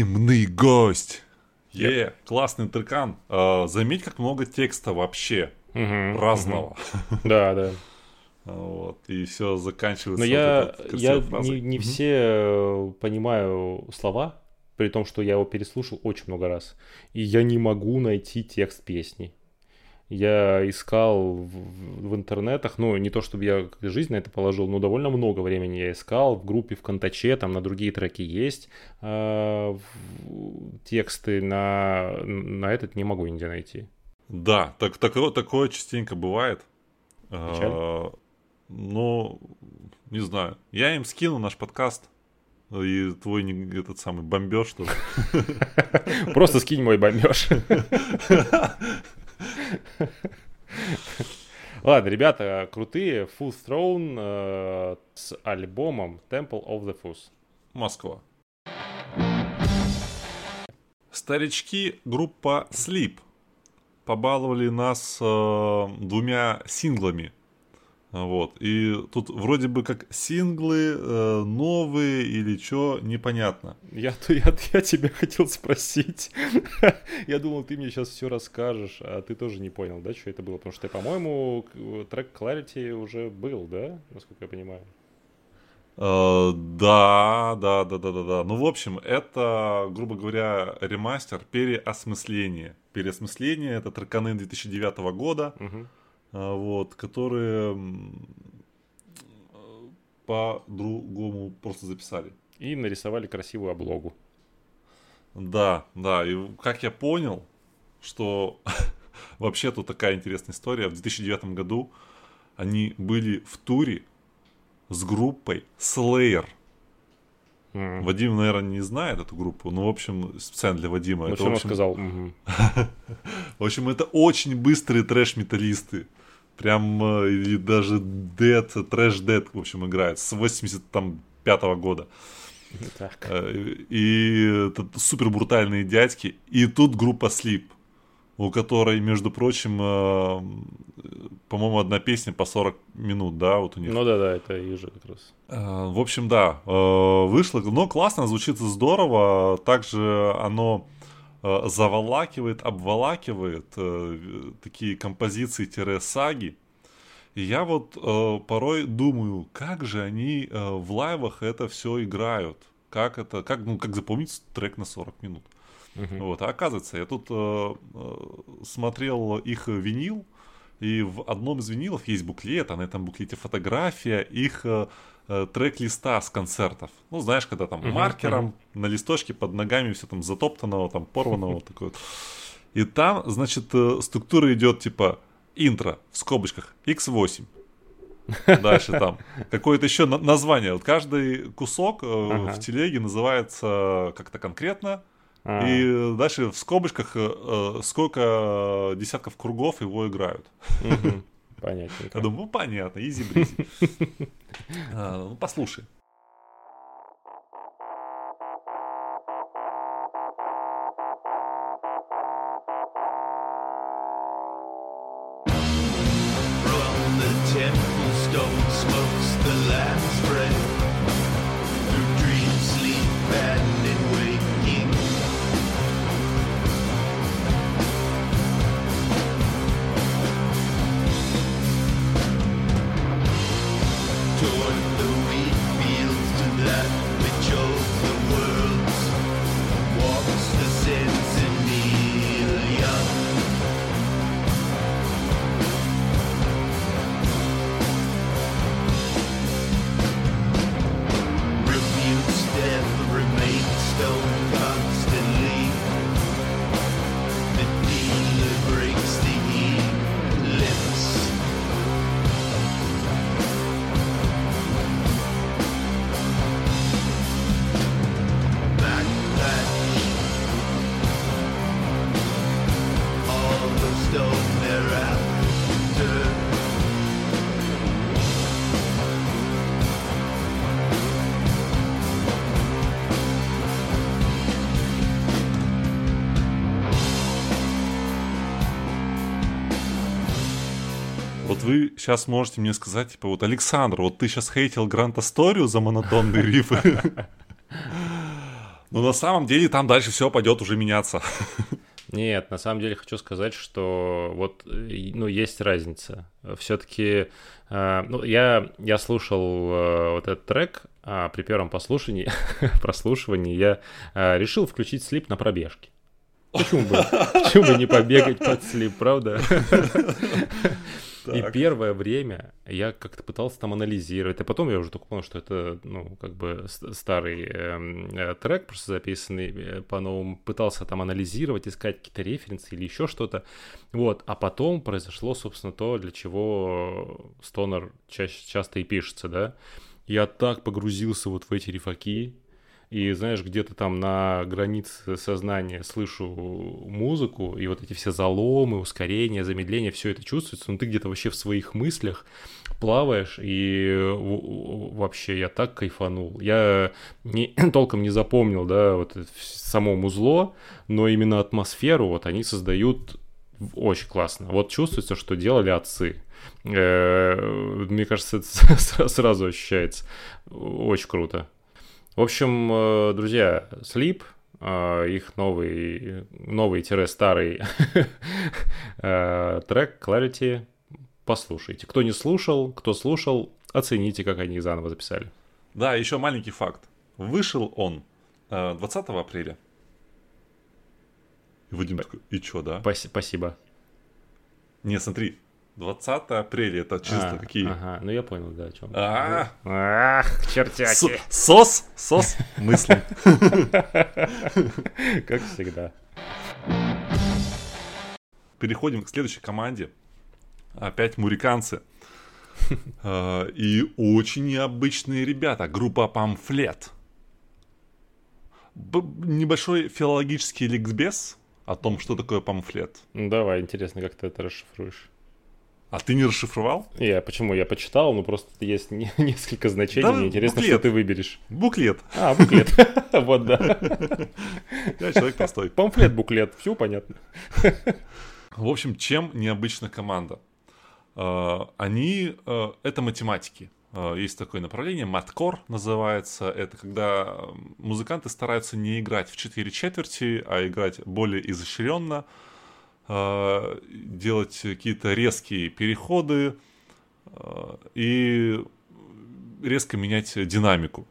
Дымный гость. Е, yeah. классный трекан. А, заметь, как много текста вообще угу, разного. Да, да. Вот, и все заканчивается. Но я, я не, не все э, понимаю слова, при том, что я его переслушал очень много раз. И я не могу найти текст песни я искал в, в интернетах, ну, не то чтобы я жизнь на это положил, но довольно много времени я искал в группе ВКонтаче, там на другие треки есть э, тексты, на, на этот не могу нигде найти. Да, так, такое, такое частенько бывает. Э, ну, не знаю. Я им скину наш подкаст. И твой этот самый бомбеж, что ли? Просто скинь мой бомбеж. Ладно, ребята, крутые. Full Throne э, с альбомом Temple of the Fools. Москва. Старички группа Sleep побаловали нас э, двумя синглами. Вот. И тут вроде бы как синглы э, новые или что, непонятно. Я, я, я тебя хотел спросить. я думал, ты мне сейчас все расскажешь, а ты тоже не понял, да, что это было? Потому что, по-моему, трек Clarity уже был, да, насколько я понимаю? Uh, да, да, да, да, да, да. Ну, в общем, это, грубо говоря, ремастер, переосмысление. Переосмысление это треканы 2009 года. Uh-huh а, вот, которые по-другому просто записали. И нарисовали красивую облогу. Да, да, и как я понял, что вообще тут такая интересная история. В 2009 году они были в туре с группой Slayer. Mm. Вадим, наверное, не знает эту группу, но, в общем, специально для Вадима. Ну, это, в общем... сказал. в общем, это очень быстрые трэш-металлисты прям э, или даже Dead, Trash Dead, в общем, играет с 85 -го года. Так. Э, и это супер брутальные дядьки. И тут группа Sleep, у которой, между прочим, э, по-моему, одна песня по 40 минут, да, вот у них. Ну да, да, это и же как раз. В общем, да, вышло, но классно, звучит здорово. Также оно Э, заволакивает, обволакивает э, такие композиции-саги. И я вот э, порой думаю, как же они э, в лайвах это все играют. Как это, как, ну, как запомнить трек на 40 минут. Uh-huh. Вот, а оказывается, я тут э, э, смотрел их винил, и в одном из винилов есть буклет, а на этом буклете фотография их э, трек-листа с концертов. Ну, знаешь, когда там uh-huh, маркером uh-huh. на листочке под ногами все там затоптанного, там порванного такой вот. И там, значит, э, структура идет типа интро в скобочках x8. Дальше там какое-то еще на- название. Вот каждый кусок э, в телеге называется как-то конкретно. А. И дальше в скобочках э, э, сколько десятков кругов его играют. Понятно. Я думаю, ну понятно, изи-бризи. А, ну, послушай. Вы сейчас можете мне сказать, типа, вот, Александр, вот ты сейчас хейтил Грант Асторию за монотонные рифы. Но на самом деле там дальше все пойдет уже меняться. Нет, на самом деле хочу сказать, что вот, ну, есть разница. Все-таки, э, ну, я, я слушал э, вот этот трек, а при первом послушании, прослушивании я э, решил включить слип на пробежке. Почему бы, почему бы не побегать под слип, правда? И первое время я как-то пытался там анализировать, а потом я уже только понял, что это, ну, как бы старый эм, э, трек, просто записанный э, по-новому, пытался там анализировать, искать какие-то референсы или еще что-то, вот, а потом произошло, собственно, то, для чего Стонер ча- часто и пишется, да, я так погрузился вот в эти рифаки, и, знаешь, где-то там на границе сознания слышу музыку, и вот эти все заломы, ускорения, замедления, все это чувствуется, но ты где-то вообще в своих мыслях плаваешь, и вообще я так кайфанул. Я не, толком не запомнил, да, вот само музло, но именно атмосферу вот они создают очень классно. Вот чувствуется, что делали отцы. Э, мне кажется, это сразу ощущается. Очень круто. В общем, э, друзья, Sleep, э, их новый, новый-старый трек Clarity, послушайте. Кто не слушал, кто слушал, оцените, как они их заново записали. Да, еще маленький факт. Вышел он 20 апреля. И Вадим такой, и чё, да? Спасибо. Не, смотри, 20 апреля, это чисто а, какие? Ага, ну я понял, да, о чем. А, Ах, чертяки. Сос, сос, мысли. Как всегда. Переходим к следующей команде. Опять муриканцы. А, и очень необычные ребята. Группа Памфлет. Небольшой филологический ликбез о том, что такое памфлет. Давай, интересно, как ты это расшифруешь. А ты не расшифровал? Я почему? Я почитал, но просто есть не, несколько значений. Да, Мне интересно, буклет. что ты выберешь. Буклет. А, буклет. Вот, да. Я человек простой. Памфлет, буклет, все понятно. В общем, чем необычна команда? А, они, а, это математики. А, есть такое направление, маткор называется. Это когда музыканты стараются не играть в четыре четверти, а играть более изощренно, делать какие-то резкие переходы а, и резко менять динамику.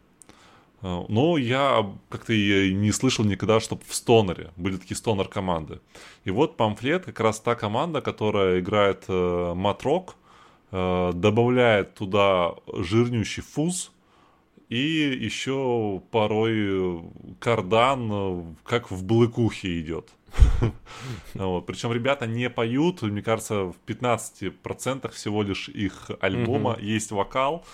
А, но я как-то и не слышал никогда, чтобы в стонере были такие стонер команды. И вот памфлет как раз та команда, которая играет э, матрок, э, добавляет туда жирнющий фуз и еще порой кардан, э, как в блыкухе идет. вот. Причем ребята не поют, мне кажется, в 15% всего лишь их альбома есть вокал.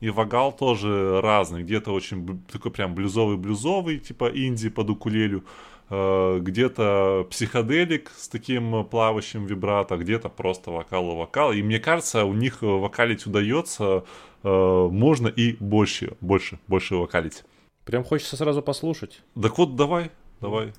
И вокал тоже разный. Где-то очень такой прям блюзовый-блюзовый, типа инди под укулелю. Э, где-то психоделик с таким плавающим вибрато, где-то просто вокал и вокал. И мне кажется, у них вокалить удается, э, можно и больше, больше, больше вокалить. Прям хочется сразу послушать. Так вот, давай, давай.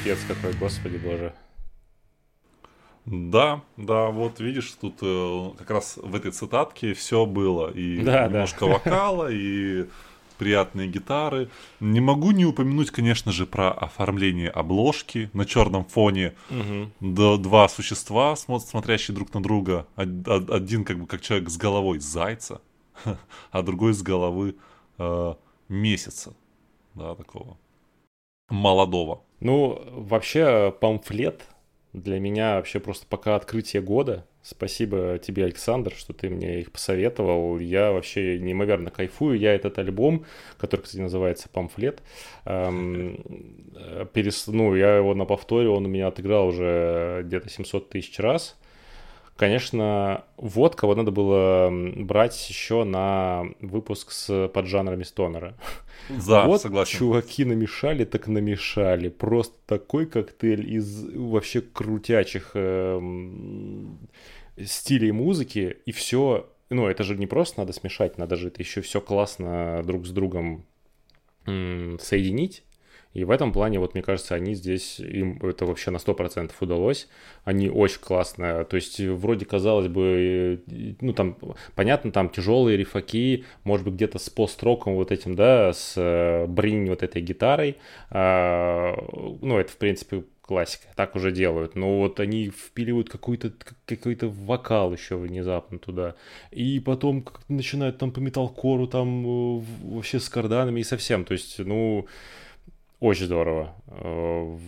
Капец какой, господи боже. Да, да, вот видишь, тут э, как раз в этой цитатке все было. И да, немножко да. вокала, и приятные гитары. Не могу не упомянуть, конечно же, про оформление обложки на черном фоне. Угу. Два существа, смотрящие друг на друга. Один как бы как человек с головой зайца. а другой с головы э, месяца, да, такого молодого. Ну, вообще, памфлет для меня вообще просто пока открытие года. Спасибо тебе, Александр, что ты мне их посоветовал. Я вообще неимоверно кайфую. Я этот альбом, который, кстати, называется «Памфлет», эм, перес... ну, я его на повторе, он у меня отыграл уже где-то 700 тысяч раз. Конечно, вот кого надо было брать еще на выпуск с поджанрами стонера. Да, вот согласен. чуваки намешали, так намешали. Просто такой коктейль из вообще крутячих э, стилей музыки. И все, ну это же не просто надо смешать, надо же это еще все классно друг с другом соединить. И в этом плане, вот мне кажется, они здесь, им это вообще на 100% удалось. Они очень классно, то есть вроде казалось бы, ну там, понятно, там тяжелые рифаки, может быть где-то с построком вот этим, да, с э, бринь вот этой гитарой. А, ну это в принципе классика, так уже делают. Но вот они впиливают какой-то какой-то вокал еще внезапно туда. И потом начинают там по металкору там э, вообще с карданами и совсем. То есть, ну, очень здорово. Э,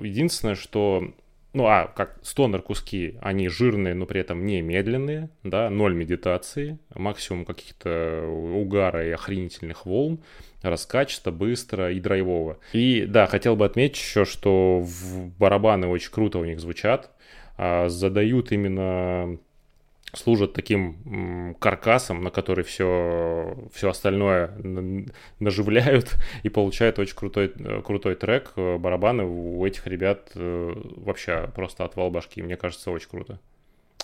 единственное, что ну, а, как стонер куски, они жирные, но при этом не медленные, да, ноль медитации, максимум каких-то угара и охренительных волн, раскачисто, быстро и драйвово. И, да, хотел бы отметить еще, что барабаны очень круто у них звучат, а задают именно служат таким каркасом, на который все, все остальное наживляют и получают очень крутой, э, крутой трек. Э, барабаны у этих ребят э, вообще просто отвал башки. Мне кажется, очень круто.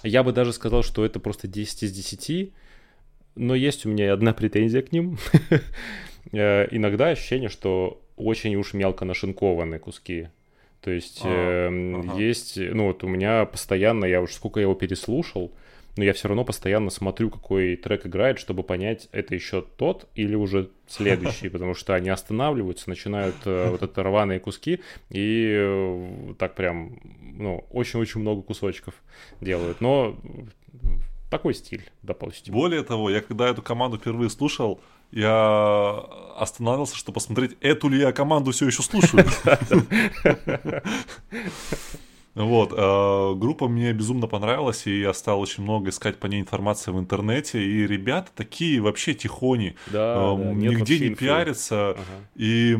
Я бы даже сказал, что это просто 10 из 10, но есть у меня одна претензия к ним. Иногда ощущение, что очень уж мелко нашинкованы куски. То есть а, э, ага. есть, ну вот у меня постоянно, я уж сколько я его переслушал, но я все равно постоянно смотрю, какой трек играет, чтобы понять, это еще тот или уже следующий, потому что они останавливаются, начинают э, вот это рваные куски и э, так прям, ну, очень-очень много кусочков делают. Но такой стиль, допустим. Более того, я когда эту команду впервые слушал, я остановился, чтобы посмотреть, эту ли я команду все еще слушаю. Вот, э, группа мне безумно понравилась, и я стал очень много искать по ней информации в интернете, и ребята такие вообще тихони, да, э, да, нигде не инфы. пиарятся, ага. и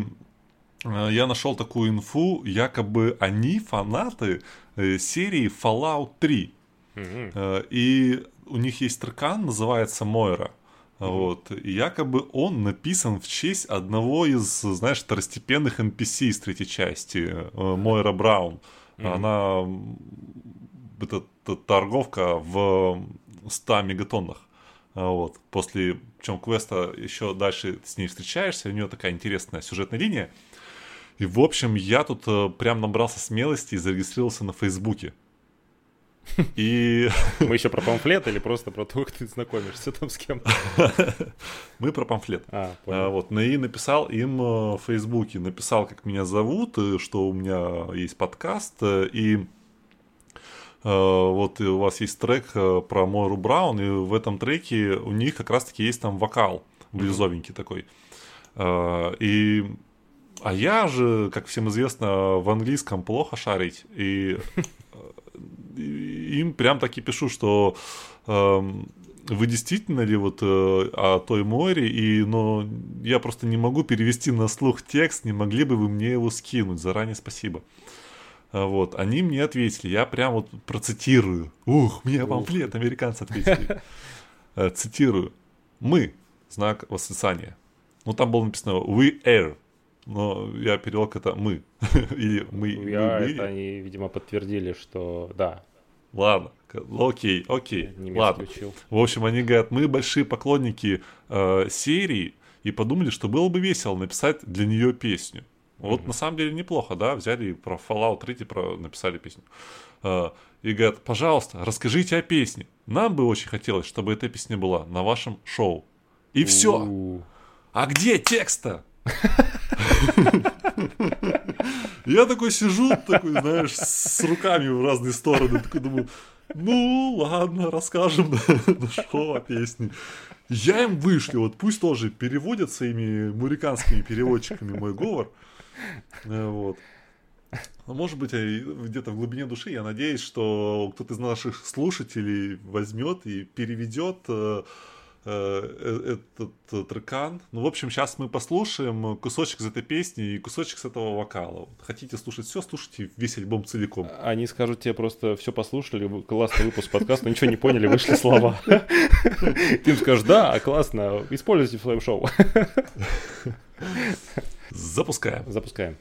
э, я нашел такую инфу, якобы они фанаты э, серии Fallout 3, угу. э, и у них есть трекан, называется Мойра. Mm-hmm. Вот. И якобы он написан в честь одного из, знаешь, второстепенных NPC из третьей части, Мойра Браун. Mm-hmm. Она это, это торговка в 100 мегатоннах. А, вот. После чем квеста еще дальше с ней встречаешься, у нее такая интересная сюжетная линия. И, в общем, я тут э, прям набрался смелости и зарегистрировался на Фейсбуке. И... Мы еще про памфлет или просто про то, как ты знакомишься там с кем? Мы про памфлет. А, а, вот, ну и написал им э, в Фейсбуке, написал, как меня зовут, э, что у меня есть подкаст, э, и вот у вас есть трек про Мойру Браун, и в этом треке у них как раз-таки есть там вокал блюзовенький такой. И а я же, как всем известно, в английском плохо шарить. И им прям таки пишу, что э, вы действительно ли вот э, о той море, и, но я просто не могу перевести на слух текст, не могли бы вы мне его скинуть, заранее спасибо. А вот, они мне ответили, я прям вот процитирую. Ух, мне памфлет, американцы ответили. Э, цитирую. Мы, знак восклицания. Ну, там было написано we air, но я перевел это мы. Или мы. Я, мы, это они, видимо, подтвердили, что да, Ладно, окей, окей, Немец ладно. Включил. В общем, они говорят, мы большие поклонники э, серии и подумали, что было бы весело написать для нее песню. Вот mm-hmm. на самом деле неплохо, да, взяли про Fallout 3 про, написали песню. Э, и говорят, пожалуйста, расскажите о песне. Нам бы очень хотелось, чтобы эта песня была на вашем шоу. И все. А где текста? Я такой сижу, такой, знаешь, с руками в разные стороны, такой думаю, ну ладно, расскажем на шоу о песне. Я им вышлю, вот пусть тоже переводят своими муриканскими переводчиками мой говор. Э, вот. Ну, может быть, где-то в глубине души я надеюсь, что кто-то из наших слушателей возьмет и переведет э, этот трекан. Ну, в общем, сейчас мы послушаем кусочек из этой песни и кусочек с этого вокала. Хотите слушать все, слушайте весь альбом целиком. Они скажут тебе просто все послушали, классный выпуск подкаста, ничего не поняли, вышли слова. Ты им скажешь, да, классно, используйте в своем шоу. Запускаем. Запускаем.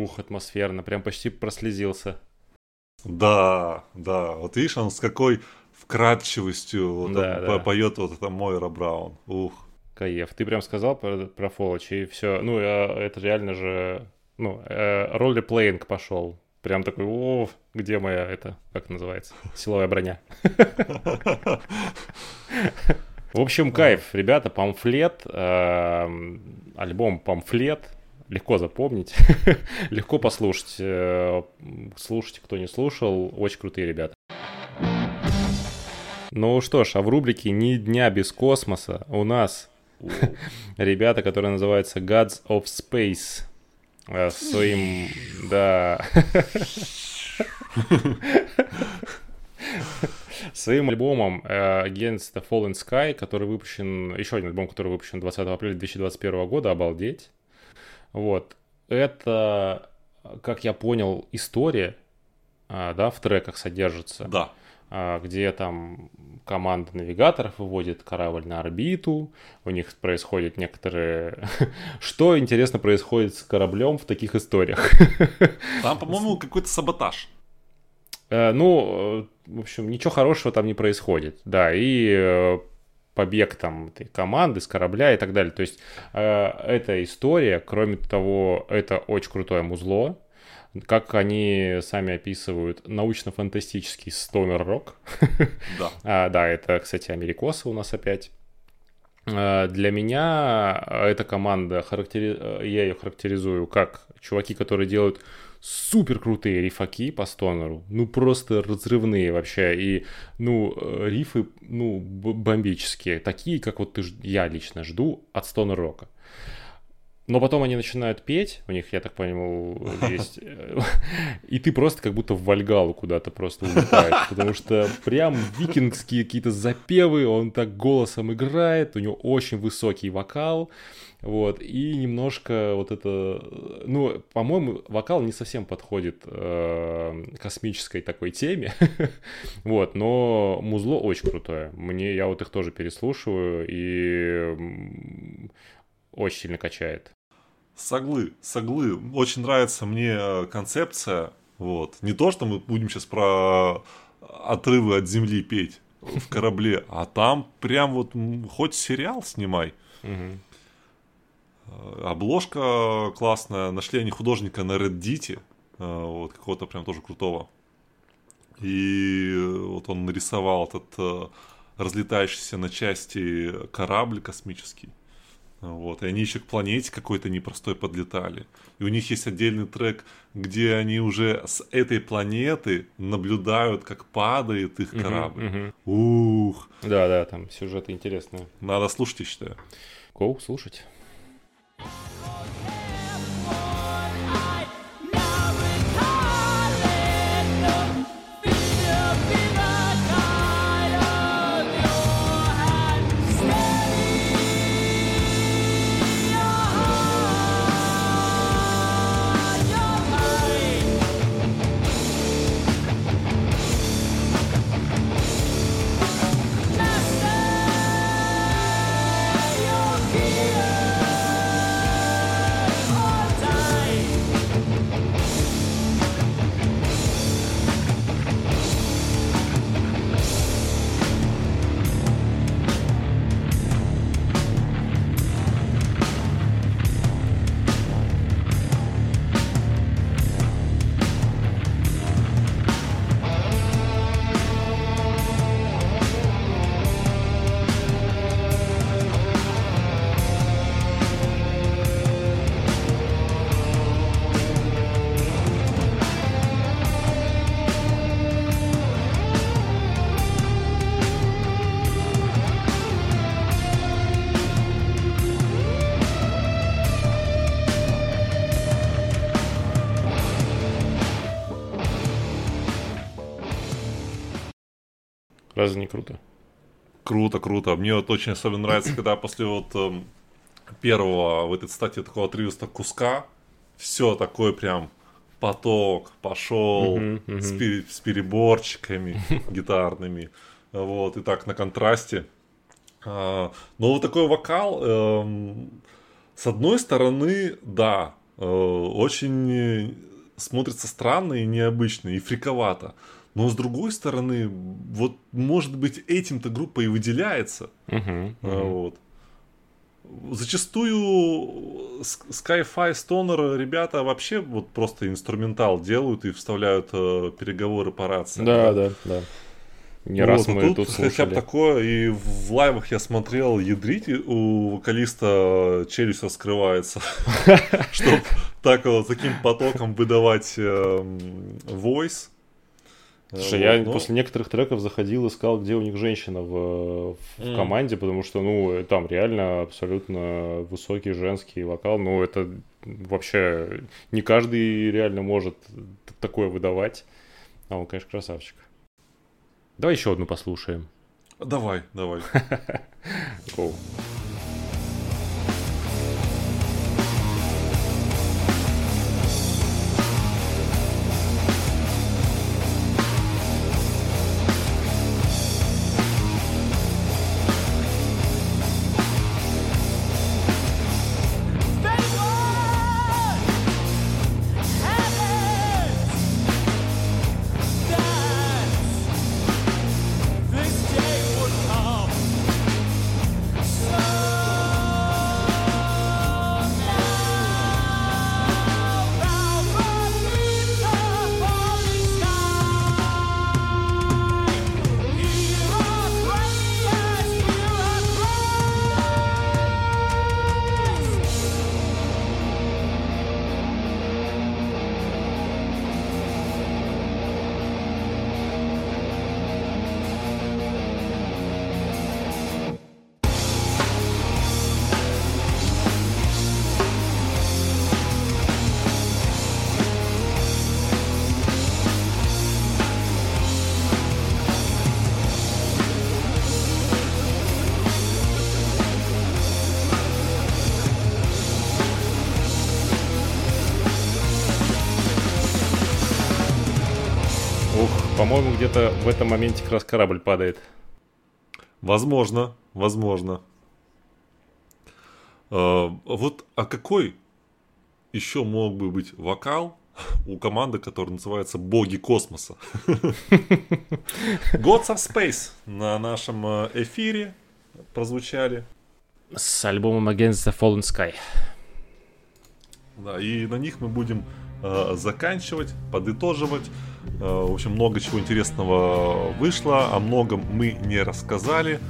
Ух, атмосферно, прям почти прослезился. Да, да, вот видишь, он с какой вкрадчивостью вот да, да. поет вот это Мойра Браун. Ух. Каев. Ты прям сказал про, про Фолочи, и все. Ну, это реально же, ну, э, ролеплейнг пошел. Прям такой, о, где моя, это, как называется, силовая броня. В общем, кайф, ребята, памфлет, эм, альбом памфлет, легко запомнить, легко послушать. Э, слушайте, кто не слушал, очень крутые ребята. Ну что ж, а в рубрике «Ни дня без космоса» у нас ребята, которые называются Gods of Space. Э, своим, да... Своим альбомом э, Against the Fallen Sky, который выпущен, еще один альбом, который выпущен 20 апреля 2021 года, обалдеть. Вот. Это, как я понял, история, а, да, в треках содержится. Да. А, где там команда навигаторов выводит корабль на орбиту, у них происходит некоторые... Что, интересно, происходит с кораблем в таких историях? Там, по-моему, какой-то саботаж. Э, ну, в общем, ничего хорошего там не происходит. Да, и э, побег там этой команды с корабля и так далее. То есть э, эта история, кроме того, это очень крутое музло. Как они сами описывают, научно-фантастический стонер-рок. Да. а, да, это, кстати, америкосы у нас опять. Э, для меня эта команда, характери... Я ее характеризую как чуваки, которые делают супер крутые рифаки по стонеру, ну просто разрывные вообще, и ну э, рифы, ну бомбические, такие, как вот ты, я лично жду от стонер рока. Но потом они начинают петь, у них, я так понял, есть... И ты просто как будто в Вальгалу куда-то просто улетаешь, потому что прям викингские какие-то запевы, он так голосом играет, у него очень высокий вокал, вот, и немножко вот это... Ну, по-моему, вокал не совсем подходит э, космической такой теме, вот, но музло очень крутое. Мне, я вот их тоже переслушиваю, и очень сильно качает. Соглы, соглы. Очень нравится мне э, концепция. Вот. Не то, что мы будем сейчас про отрывы от земли петь в корабле, а там прям вот хоть сериал снимай. Угу. Обложка классная. Нашли они художника на Reddit. Э, вот, какого-то прям тоже крутого. И вот он нарисовал этот э, разлетающийся на части корабль космический. Вот. И они еще к планете какой-то непростой подлетали. И у них есть отдельный трек, где они уже с этой планеты наблюдают, как падает их корабль. мгм. Ух, Да, да, там сюжеты интересные. надо слушать, я считаю. Гоу, слушать. Круто? Круто, круто. Мне вот очень особенно нравится, когда после вот эм, первого в этой статье такого отрывистого куска все такое прям поток пошел с, пере- с переборчиками гитарными. Вот, и так на контрасте. А, но вот такой вокал, эм, с одной стороны, да, э, очень э, смотрится странно и необычно, и фриковато. Но с другой стороны, вот может быть этим-то группа и выделяется. Мгм. Вот. Зачастую Sky-Fi Stoner ребята вообще вот просто инструментал делают и вставляют э, переговоры по рации. Да, да, да. Не Вот, раз мы тут хотя бы такое, и в лайвах я смотрел, ядрить у вокалиста челюсть раскрывается, чтобы так вот таким потоком выдавать войс. Слушай, я после некоторых треков заходил, искал, где у них женщина в, в Мгм. команде, потому что, ну, там реально абсолютно высокий женский вокал. Ну, это вообще не каждый реально может такое выдавать. А он, конечно, красавчик. Давай еще одну послушаем. Давай, давай. Гоу. По-моему, где-то в этом моменте как раз корабль падает. Возможно, возможно. Э, Вот, а какой еще мог бы быть вокал у команды, которая называется «Боги космоса»? Gods of Space на нашем э, эфире прозвучали. С альбомом Against the Fallen Sky. Да, и на них мы будем э, заканчивать, подытоживать. Э, в общем, много чего интересного вышло, о многом мы не рассказали.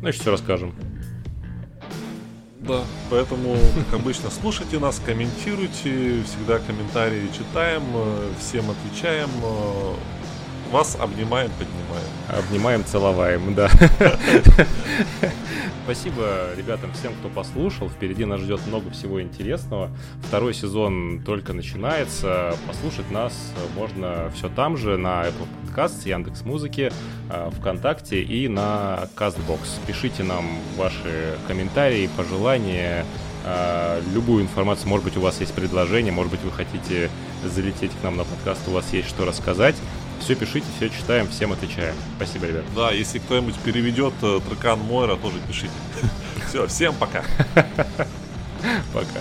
Значит, все расскажем. Да, поэтому, как обычно, слушайте нас, комментируйте, всегда комментарии читаем, э, всем отвечаем, э, вас обнимаем, поднимаем. Обнимаем, целоваем, да. Спасибо ребятам всем, кто послушал. Впереди нас ждет много всего интересного. Второй сезон только начинается. Послушать нас можно все там же, на Apple Podcast, Яндекс Музыки, э, ВКонтакте и на CastBox. Пишите нам ваши комментарии, пожелания, э, любую информацию. Может быть, у вас есть предложение, может быть, вы хотите залететь к нам на подкаст, у вас есть что рассказать. Все пишите, все читаем, всем отвечаем. Спасибо, ребят. Да, если кто-нибудь переведет э, Тракан Мойра, тоже пишите. Все, всем пока. Пока.